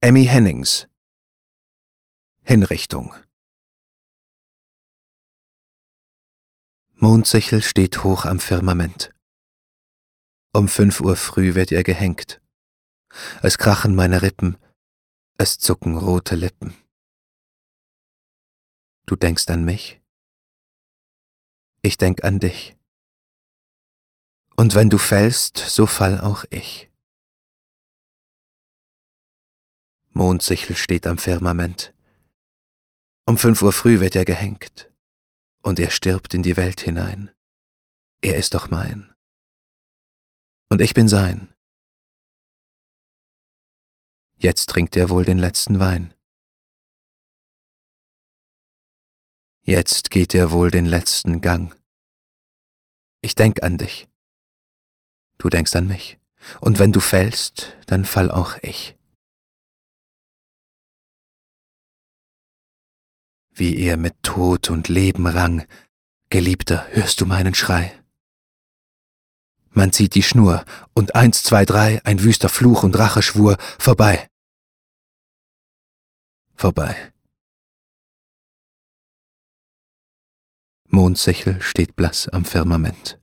Emmy Hennings Hinrichtung Mondsichel steht hoch am Firmament. Um fünf Uhr früh wird er gehängt. Es krachen meine Rippen, es zucken rote Lippen. Du denkst an mich? Ich denk an dich. Und wenn du fällst, so fall auch ich. Mondsichel steht am Firmament. Um fünf Uhr früh wird er gehängt. Und er stirbt in die Welt hinein. Er ist doch mein. Und ich bin sein. Jetzt trinkt er wohl den letzten Wein. Jetzt geht er wohl den letzten Gang. Ich denk an dich. Du denkst an mich. Und wenn du fällst, dann fall auch ich. Wie er mit Tod und Leben rang, Geliebter, hörst du meinen Schrei? Man zieht die Schnur, und eins, zwei, drei, ein wüster Fluch und Racheschwur, vorbei. Vorbei. Mondsichel steht blass am Firmament.